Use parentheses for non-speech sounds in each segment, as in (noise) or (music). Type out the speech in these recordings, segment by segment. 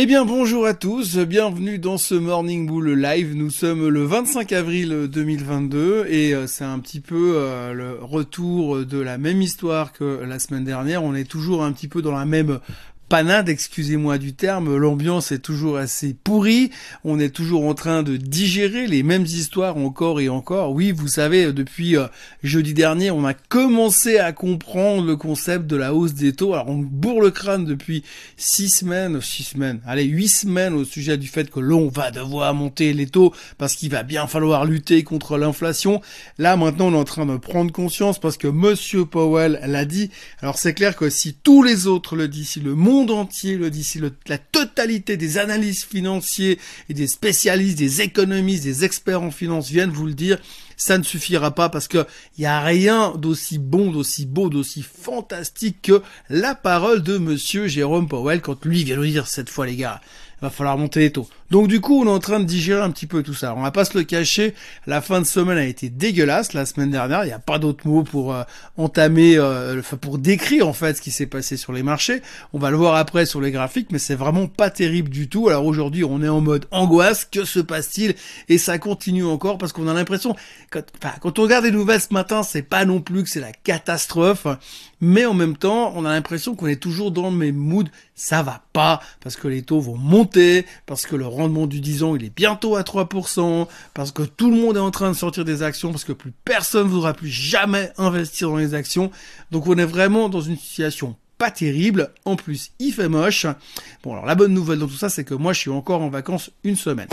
Eh bien bonjour à tous, bienvenue dans ce Morning Bull Live. Nous sommes le 25 avril 2022 et euh, c'est un petit peu euh, le retour de la même histoire que la semaine dernière. On est toujours un petit peu dans la même panade, excusez-moi du terme, l'ambiance est toujours assez pourrie, on est toujours en train de digérer les mêmes histoires encore et encore. Oui, vous savez, depuis euh, jeudi dernier, on a commencé à comprendre le concept de la hausse des taux. Alors on bourre le crâne depuis six semaines, six semaines, allez, huit semaines au sujet du fait que l'on va devoir monter les taux parce qu'il va bien falloir lutter contre l'inflation. Là, maintenant, on est en train de prendre conscience parce que Monsieur Powell l'a dit. Alors c'est clair que si tous les autres le disent, si le monde monde entier le dit, la totalité des analystes financiers et des spécialistes, des économistes, des experts en finance viennent vous le dire, ça ne suffira pas parce que il y a rien d'aussi bon, d'aussi beau, d'aussi fantastique que la parole de monsieur Jérôme Powell quand lui vient nous dire cette fois les gars, va falloir monter les taux. Donc du coup, on est en train de digérer un petit peu tout ça. On va pas se le cacher, la fin de semaine a été dégueulasse la semaine dernière. Il n'y a pas d'autre mot pour euh, entamer, euh, pour décrire en fait ce qui s'est passé sur les marchés. On va le voir après sur les graphiques, mais c'est vraiment pas terrible du tout. Alors aujourd'hui, on est en mode angoisse. Que se passe-t-il? Et ça continue encore parce qu'on a l'impression, quand, quand on regarde les nouvelles ce matin, c'est pas non plus que c'est la catastrophe, mais en même temps, on a l'impression qu'on est toujours dans le même mood. Ça va pas parce que les taux vont monter, parce que le rendement du 10 ans, il est bientôt à 3%, parce que tout le monde est en train de sortir des actions, parce que plus personne ne voudra plus jamais investir dans les actions. Donc on est vraiment dans une situation pas terrible. En plus, il fait moche. Bon, alors la bonne nouvelle dans tout ça, c'est que moi, je suis encore en vacances une semaine.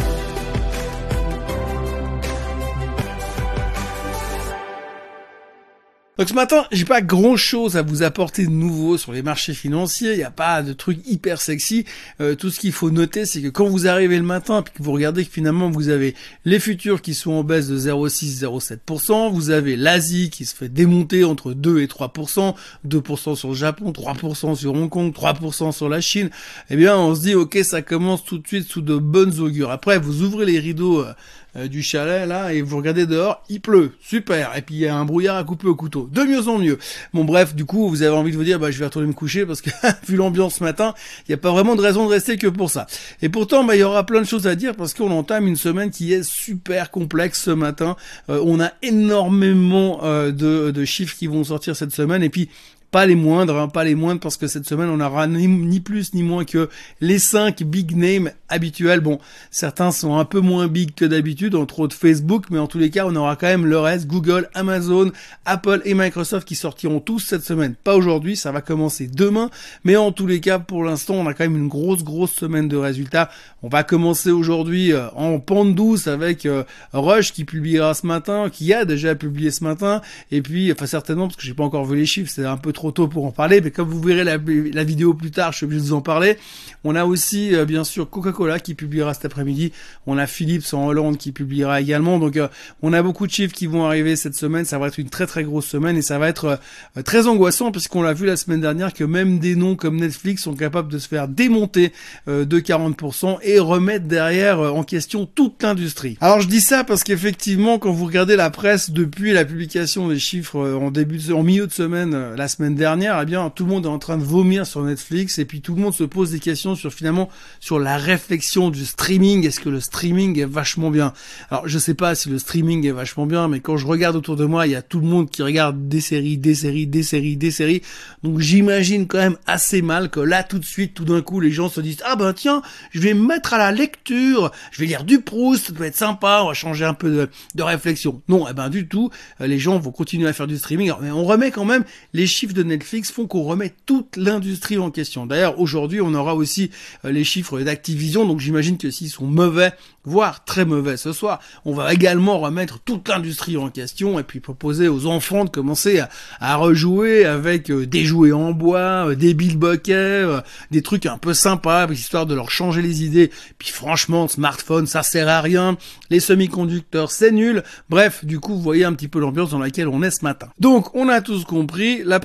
Donc ce matin, j'ai pas grand chose à vous apporter de nouveau sur les marchés financiers. Il n'y a pas de truc hyper sexy. Euh, tout ce qu'il faut noter, c'est que quand vous arrivez le matin, puis que vous regardez que finalement vous avez les futurs qui sont en baisse de 0,6-0,7%, vous avez l'Asie qui se fait démonter entre 2 et 3%, 2% sur le Japon, 3% sur Hong Kong, 3% sur la Chine. Eh bien, on se dit ok, ça commence tout de suite sous de bonnes augures. Après, vous ouvrez les rideaux euh, euh, du chalet là et vous regardez dehors, il pleut, super. Et puis il y a un brouillard à couper au couteau, de mieux en mieux. Bon bref, du coup vous avez envie de vous dire bah je vais retourner me coucher parce que (laughs) vu l'ambiance ce matin, il n'y a pas vraiment de raison de rester que pour ça. Et pourtant bah il y aura plein de choses à dire parce qu'on entame une semaine qui est super complexe ce matin. Euh, on a énormément euh, de, de chiffres qui vont sortir cette semaine et puis pas les moindres, hein, pas les moindres parce que cette semaine on aura ni, plus ni moins que les 5 big names habituels. Bon, certains sont un peu moins big que d'habitude, entre autres Facebook, mais en tous les cas on aura quand même le reste, Google, Amazon, Apple et Microsoft qui sortiront tous cette semaine. Pas aujourd'hui, ça va commencer demain, mais en tous les cas pour l'instant on a quand même une grosse grosse semaine de résultats. On va commencer aujourd'hui euh, en pente douce avec euh, Rush qui publiera ce matin, qui a déjà publié ce matin, et puis enfin certainement parce que j'ai pas encore vu les chiffres, c'est un peu trop tôt pour en parler, mais comme vous verrez la, vidéo plus tard, je suis obligé de vous en parler. On a aussi, euh, bien sûr, Coca-Cola qui publiera cet après-midi. On a Philips en Hollande qui publiera également. Donc, euh, on a beaucoup de chiffres qui vont arriver cette semaine. Ça va être une très très grosse semaine et ça va être euh, très angoissant puisqu'on l'a vu la semaine dernière que même des noms comme Netflix sont capables de se faire démonter de 40% et remettre derrière en question toute l'industrie. Alors, je dis ça parce qu'effectivement, quand vous regardez la presse depuis la publication des chiffres en début, en milieu de semaine, la semaine dernière, eh bien, tout le monde est en train de vomir sur Netflix et puis tout le monde se pose des questions sur finalement sur la réflexion du streaming. Est-ce que le streaming est vachement bien? Alors, je sais pas si le streaming est vachement bien, mais quand je regarde autour de moi, il y a tout le monde qui regarde des séries, des séries, des séries, des séries. Donc, j'imagine quand même assez mal que là, tout de suite, tout d'un coup, les gens se disent ah ben tiens, je vais me mettre à la lecture, je vais lire du Proust, ça doit être sympa, on va changer un peu de, de réflexion. Non, eh ben du tout, les gens vont continuer à faire du streaming. mais on remet quand même les chiffres de Netflix font qu'on remet toute l'industrie en question. D'ailleurs, aujourd'hui, on aura aussi euh, les chiffres d'Activision, donc j'imagine que s'ils sont mauvais, voire très mauvais ce soir, on va également remettre toute l'industrie en question et puis proposer aux enfants de commencer à, rejouer avec euh, des jouets en bois, euh, des billbockets, des trucs un peu sympas, histoire de leur changer les idées. Puis franchement, smartphone, ça sert à rien. Les semi-conducteurs, c'est nul. Bref, du coup, vous voyez un petit peu l'ambiance dans laquelle on est ce matin. Donc, on a tous compris, la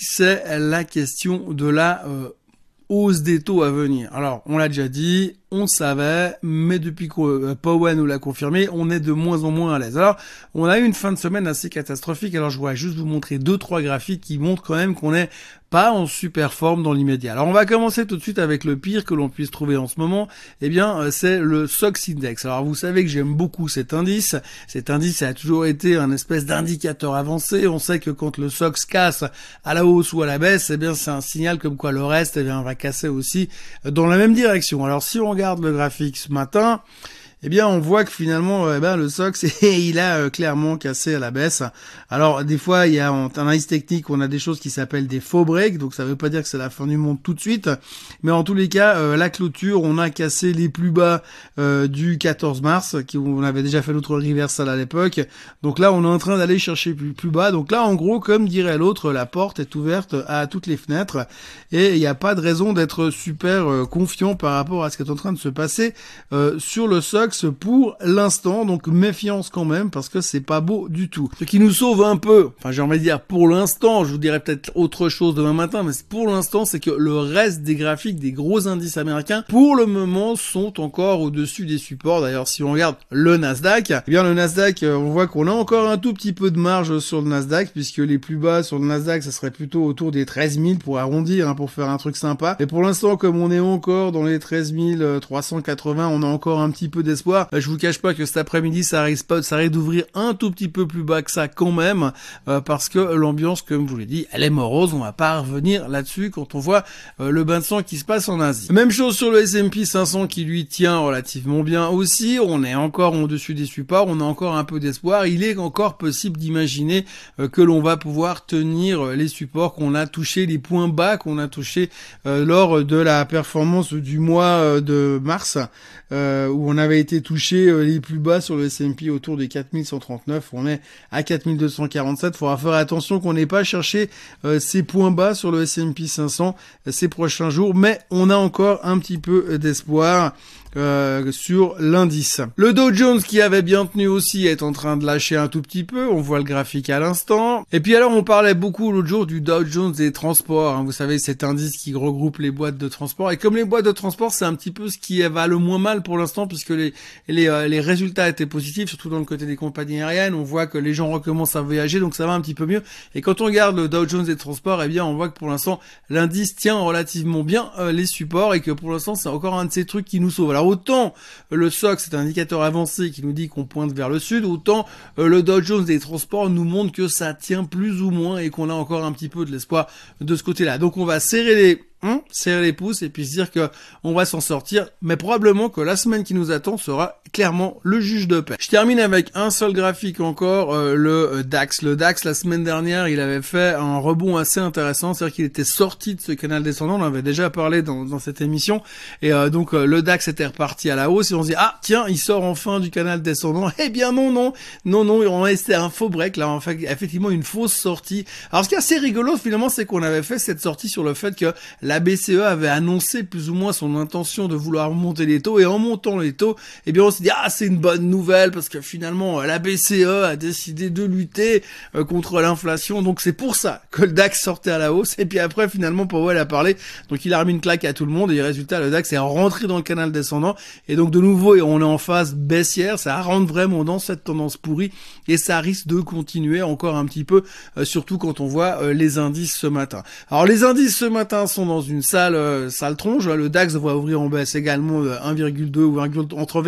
c'est la question de la euh, hausse des taux à venir. Alors, on l'a déjà dit, on savait, mais depuis que euh, Powell nous l'a confirmé, on est de moins en moins à l'aise. Alors, on a eu une fin de semaine assez catastrophique. Alors, je voudrais juste vous montrer deux, trois graphiques qui montrent quand même qu'on est pas en super forme dans l'immédiat. Alors on va commencer tout de suite avec le pire que l'on puisse trouver en ce moment. Eh bien, euh, c'est le SOX Index. Alors vous savez que j'aime beaucoup cet indice. Cet indice a toujours été un espèce d'indicateur avancé. On sait que quand le SOX casse à la hausse ou à la baisse, eh bien c'est un signal comme quoi le reste eh bien, va casser aussi dans la même direction. Alors si on regarde le graphique ce matin, eh bien on voit que finalement eh ben, le SOX (laughs) il a euh, clairement cassé à la baisse. Alors des fois il y a en analyse technique on a des choses qui s'appellent des faux breaks, donc ça veut pas dire que c'est la fin du monde tout de suite, mais en tous les cas euh, la clôture on a cassé les plus bas euh, du 14 mars, qui on avait déjà fait l'autre reversal à l'époque, donc là on est en train d'aller chercher plus, plus bas, donc là en gros comme dirait l'autre la porte est ouverte à toutes les fenêtres. Et il n'y a pas de raison d'être super confiant par rapport à ce qui est en train de se passer sur le SOX pour l'instant, donc méfiance quand même parce que c'est pas beau du tout. Ce qui nous sauve un peu, enfin j'ai envie de dire pour l'instant, je vous dirais peut-être autre chose demain matin, mais pour l'instant c'est que le reste des graphiques des gros indices américains pour le moment sont encore au-dessus des supports. D'ailleurs si on regarde le Nasdaq, eh bien le Nasdaq, euh, on voit qu'on a encore un tout petit peu de marge sur le Nasdaq puisque les plus bas sur le Nasdaq, ça serait plutôt autour des 13 000 pour arrondir, hein, pour faire un truc sympa. Et pour l'instant, comme on est encore dans les 13 380, on a encore un petit peu d'espoir bah, je vous cache pas que cet après-midi, ça risque pas, ça risque d'ouvrir un tout petit peu plus bas que ça quand même, euh, parce que l'ambiance, comme vous l'ai dit, elle est morose. On va pas revenir là-dessus quand on voit euh, le bain de sang qui se passe en Asie. Même chose sur le S&P 500 qui lui tient relativement bien aussi. On est encore au-dessus des supports. On a encore un peu d'espoir. Il est encore possible d'imaginer euh, que l'on va pouvoir tenir les supports qu'on a touchés, les points bas qu'on a touchés lors de la performance du mois de mars, où on avait été touché euh, les plus bas sur le S&P autour des 4139. On est à 4247. Faudra faire attention qu'on n'ait pas cherché euh, ces points bas sur le S&P 500 euh, ces prochains jours, mais on a encore un petit peu d'espoir. Euh, sur l'indice. Le Dow Jones qui avait bien tenu aussi est en train de lâcher un tout petit peu, on voit le graphique à l'instant. Et puis alors on parlait beaucoup l'autre jour du Dow Jones des transports, hein. vous savez cet indice qui regroupe les boîtes de transport. Et comme les boîtes de transport c'est un petit peu ce qui va le moins mal pour l'instant puisque les, les, euh, les résultats étaient positifs, surtout dans le côté des compagnies aériennes, on voit que les gens recommencent à voyager donc ça va un petit peu mieux. Et quand on regarde le Dow Jones des transports, eh bien on voit que pour l'instant l'indice tient relativement bien euh, les supports et que pour l'instant c'est encore un de ces trucs qui nous sauve. Alors autant le SOX c'est un indicateur avancé qui nous dit qu'on pointe vers le sud, autant euh, le Dow Jones des transports nous montre que ça tient plus ou moins et qu'on a encore un petit peu de l'espoir de ce côté-là. Donc on va serrer les Hein, serrer les pouces et puis se dire que on va s'en sortir, mais probablement que la semaine qui nous attend sera clairement le juge de paix. Je termine avec un seul graphique encore, euh, le euh, DAX. Le DAX la semaine dernière, il avait fait un rebond assez intéressant, c'est-à-dire qu'il était sorti de ce canal descendant, on en avait déjà parlé dans, dans cette émission, et euh, donc le DAX était reparti à la hausse et on se dit ah tiens il sort enfin du canal descendant. (laughs) Eh bien non non non non, on c'était un faux break là, en fait effectivement une fausse sortie. Alors ce qui est assez rigolo finalement, c'est qu'on avait fait cette sortie sur le fait que BCE avait annoncé plus ou moins son intention de vouloir monter les taux et en montant les taux, eh bien on s'est dit ah c'est une bonne nouvelle parce que finalement la BCE a décidé de lutter euh, contre l'inflation. Donc c'est pour ça que le DAX sortait à la hausse. Et puis après finalement Powell a parlé. Donc il a remis une claque à tout le monde. Et résultat le DAX est rentré dans le canal descendant. Et donc de nouveau on est en phase baissière. Ça rentre vraiment dans cette tendance pourrie. Et ça risque de continuer encore un petit peu euh, surtout quand on voit euh, les indices ce matin. Alors les indices ce matin sont dans une sale, euh, tronche. Le DAX va ouvrir en baisse également 1,2 ou 1, entre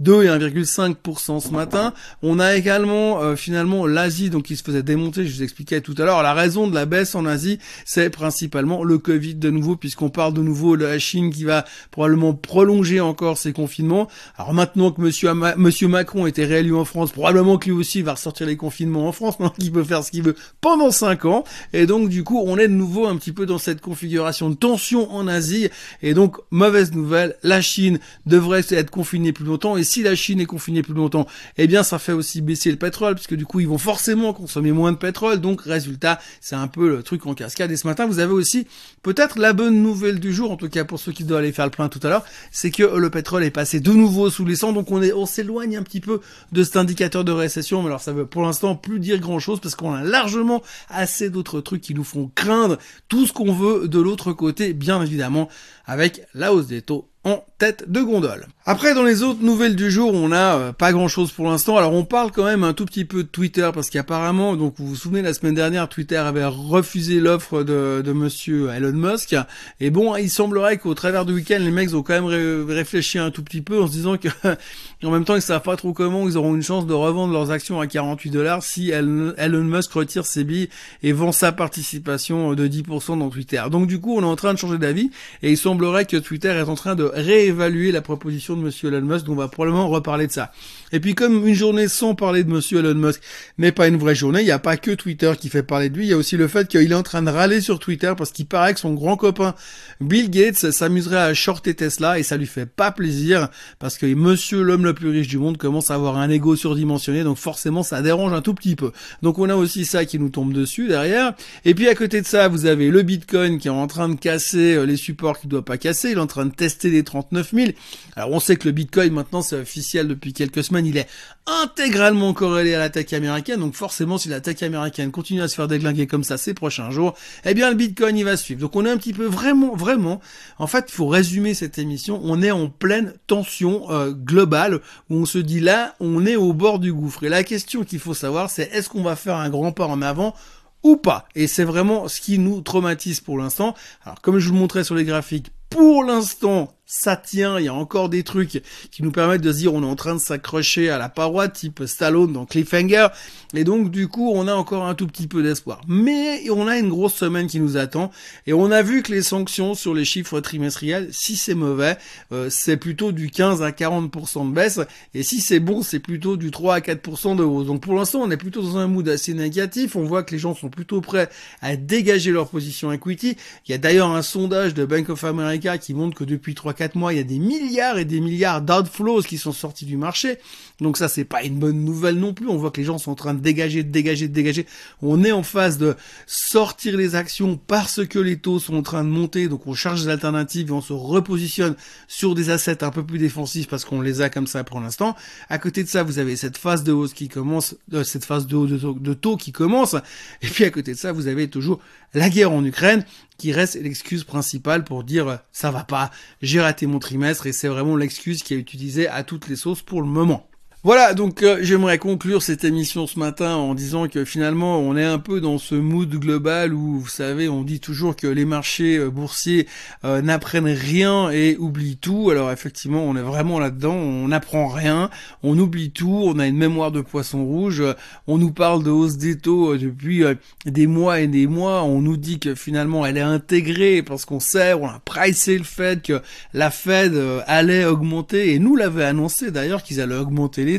2 et 1,5% ce matin. On a également euh, finalement l'Asie donc qui se faisait démonter, je vous expliquais tout à l'heure. La raison de la baisse en Asie, c'est principalement le Covid de nouveau puisqu'on parle de nouveau de la Chine qui va probablement prolonger encore ses confinements. Alors maintenant que monsieur monsieur Macron était réélu en France, probablement que lui aussi va ressortir les confinements en France, donc il peut faire ce qu'il veut pendant 5 ans et donc du coup, on est de nouveau un petit peu dans cette configuration de tension en Asie. Et donc mauvaise nouvelle, la Chine devrait être confinée plus longtemps. Et si la Chine est confinée plus longtemps, eh bien ça fait aussi baisser le pétrole, puisque du coup ils vont forcément consommer moins de pétrole, donc résultat, c'est un peu le truc en cascade. Et ce matin, vous avez aussi peut-être la bonne nouvelle du jour, en tout cas pour ceux qui doivent aller faire le plein tout à l'heure, c'est que le pétrole est passé de nouveau sous les 100, donc on est, on s'éloigne un petit peu de cet indicateur de récession, mais alors ça veut pour l'instant plus dire grand chose, parce qu'on a largement assez d'autres trucs qui nous font craindre. Tout ce qu'on veut de l'autre côté, bien évidemment, avec la hausse des taux en tête de gondole. Après, dans les autres nouvelles du jour, on n'a euh, pas grand-chose pour l'instant. Alors, on parle quand même un tout petit peu de Twitter parce qu'apparemment, donc vous vous souvenez, la semaine dernière, Twitter avait refusé l'offre de, de Monsieur Elon Musk. Et bon, il semblerait qu'au travers du week-end, les mecs ont quand même réfléchi un tout petit peu en se disant que, (laughs) en même temps, ils savent pas trop comment ils auront une chance de revendre leurs actions à 48 dollars si Elon Musk retire ses billes et vend sa participation de 10% dans Twitter. Donc, du coup, on est en train de changer d'avis et il semblerait que Twitter est en train de réévaluer la proposition de Monsieur Elon Musk, donc on va probablement reparler de ça. Et puis comme une journée sans parler de Monsieur Elon Musk n'est pas une vraie journée, il n'y a pas que Twitter qui fait parler de lui, il y a aussi le fait qu'il est en train de râler sur Twitter parce qu'il paraît que son grand copain Bill Gates s'amuserait à shorter Tesla et ça lui fait pas plaisir parce que Monsieur l'homme le plus riche du monde commence à avoir un ego surdimensionné, donc forcément ça dérange un tout petit peu. Donc on a aussi ça qui nous tombe dessus derrière. Et puis à côté de ça, vous avez le Bitcoin qui est en train de casser euh, les supports qu'il doit pas casser, il est en train de tester les 39 000. Alors on sait que le Bitcoin maintenant c'est officiel depuis quelques semaines, il est intégralement corrélé à l'attaque américaine, donc forcément si l'attaque américaine continue à se faire déglinguer comme ça ces prochains jours, eh bien le Bitcoin il va suivre. Donc on est un petit peu vraiment, vraiment, en fait il faut résumer cette émission, on est en pleine tension euh, globale où on se dit là on est au bord du gouffre. Et la question qu'il faut savoir c'est est-ce qu'on va faire un grand pas en avant ou pas? Et c'est vraiment ce qui nous traumatise pour l'instant. Alors comme je vous le montrais sur les graphiques, pour l'instant, ça tient, il y a encore des trucs qui nous permettent de se dire on est en train de s'accrocher à la paroi type Stallone dans Cliffhanger et donc du coup on a encore un tout petit peu d'espoir. Mais on a une grosse semaine qui nous attend et on a vu que les sanctions sur les chiffres trimestriels, si c'est mauvais, euh, c'est plutôt du 15 à 40% de baisse et si c'est bon c'est plutôt du 3 à 4% de hausse. Donc pour l'instant on est plutôt dans un mood assez négatif, on voit que les gens sont plutôt prêts à dégager leur position equity. Il y a d'ailleurs un sondage de Bank of America qui montre que depuis 3 4 mois, il y a des milliards et des milliards d'outflows qui sont sortis du marché. Donc ça, c'est pas une bonne nouvelle non plus. On voit que les gens sont en train de dégager, de dégager, de dégager. On est en phase de sortir les actions parce que les taux sont en train de monter. Donc on charge des alternatives et on se repositionne sur des assets un peu plus défensifs parce qu'on les a comme ça pour l'instant. À côté de ça, vous avez cette phase de hausse qui commence, euh, cette phase de hausse de taux qui commence. Et puis à côté de ça, vous avez toujours la guerre en Ukraine qui reste l'excuse principale pour dire ça va pas, j'ai raté mon trimestre et c'est vraiment l'excuse qui est utilisée à toutes les sauces pour le moment. Voilà, donc euh, j'aimerais conclure cette émission ce matin en disant que finalement on est un peu dans ce mood global où vous savez on dit toujours que les marchés euh, boursiers euh, n'apprennent rien et oublient tout. Alors effectivement on est vraiment là-dedans, on n'apprend rien, on oublie tout, on a une mémoire de poisson rouge, on nous parle de hausse des taux depuis des mois et des mois, on nous dit que finalement elle est intégrée parce qu'on sait, on a pricé le fait que la Fed allait augmenter et nous l'avait annoncé d'ailleurs qu'ils allaient augmenter les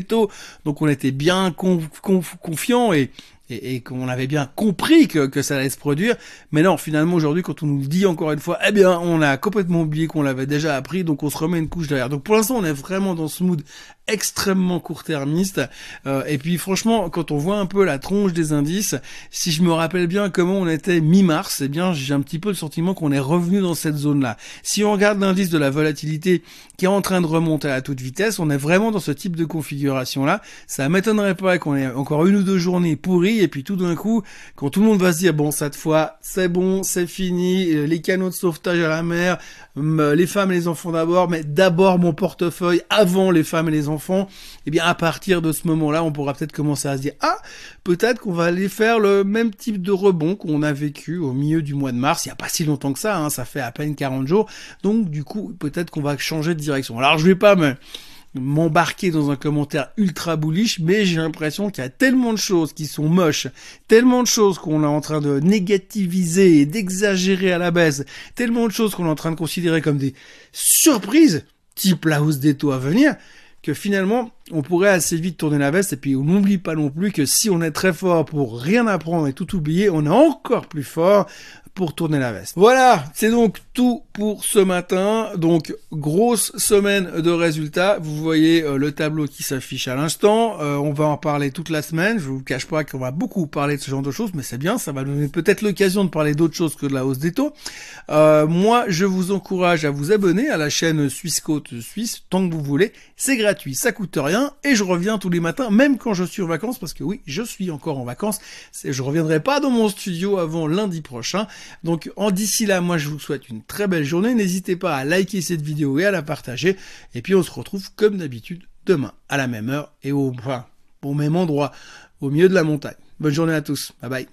Donc on était bien confiant et et, qu'on avait bien compris que, que ça allait se produire. Mais non, finalement aujourd'hui, quand on nous le dit encore une fois, eh bien, on a complètement oublié qu'on l'avait déjà appris, donc on se remet une couche derrière. Donc pour l'instant, on est vraiment dans ce mood extrêmement court-termiste. Euh, et puis franchement, quand on voit un peu la tronche des indices, si je me rappelle bien comment on était mi-mars, eh bien j'ai un petit peu le sentiment qu'on est revenu dans cette zone-là. Si on regarde l'indice de la volatilité qui est en train de remonter à toute vitesse, on est vraiment dans ce type de configuration-là. Ça m'étonnerait pas qu'on ait encore une ou deux journées pourries et puis tout d'un coup, quand tout le monde va se dire bon cette fois c'est bon, c'est fini, euh, les canaux de sauvetage à la mer, les femmes et les enfants d'abord, mais d'abord mon portefeuille avant les femmes et les enfants, eh bien à partir de ce moment-là, on pourra peut-être commencer à se dire ah peut-être qu'on va aller faire le même type de rebond qu'on a vécu au milieu du mois de mars, il y a pas si longtemps que ça, hein, ça fait à peine 40 jours, donc du coup peut-être qu'on va changer de direction. Alors je vais pas me m'embarquer dans un commentaire ultra bullish, mais j'ai l'impression qu'il y a tellement de choses qui sont moches, tellement de choses qu'on est en train de négativiser et d'exagérer à la baisse, tellement de choses qu'on est en train de considérer comme des surprises, type la hausse des taux à venir, que finalement, on pourrait assez vite tourner la veste. Et puis on n'oublie pas non plus que si on est très fort pour rien apprendre et tout oublier, on est encore plus fort tourner la veste. Voilà, c'est donc tout pour ce matin. Donc grosse semaine de résultats. Vous voyez euh, le tableau qui s'affiche à l'instant. Euh, on va en parler toute la semaine. Je vous cache pas qu'on va beaucoup parler de ce genre de choses, mais c'est bien. Ça va donner peut-être l'occasion de parler d'autre chose que de la hausse des taux. Euh, moi, je vous encourage à vous abonner à la chaîne Suisse Côte Suisse tant que vous voulez. C'est gratuit, ça coûte rien et je reviens tous les matins, même quand je suis en vacances, parce que oui, je suis encore en vacances. Je reviendrai pas dans mon studio avant lundi prochain. Donc en d'ici là, moi je vous souhaite une très belle journée. N'hésitez pas à liker cette vidéo et à la partager. Et puis on se retrouve comme d'habitude demain à la même heure et au, au même endroit, au milieu de la montagne. Bonne journée à tous. Bye bye.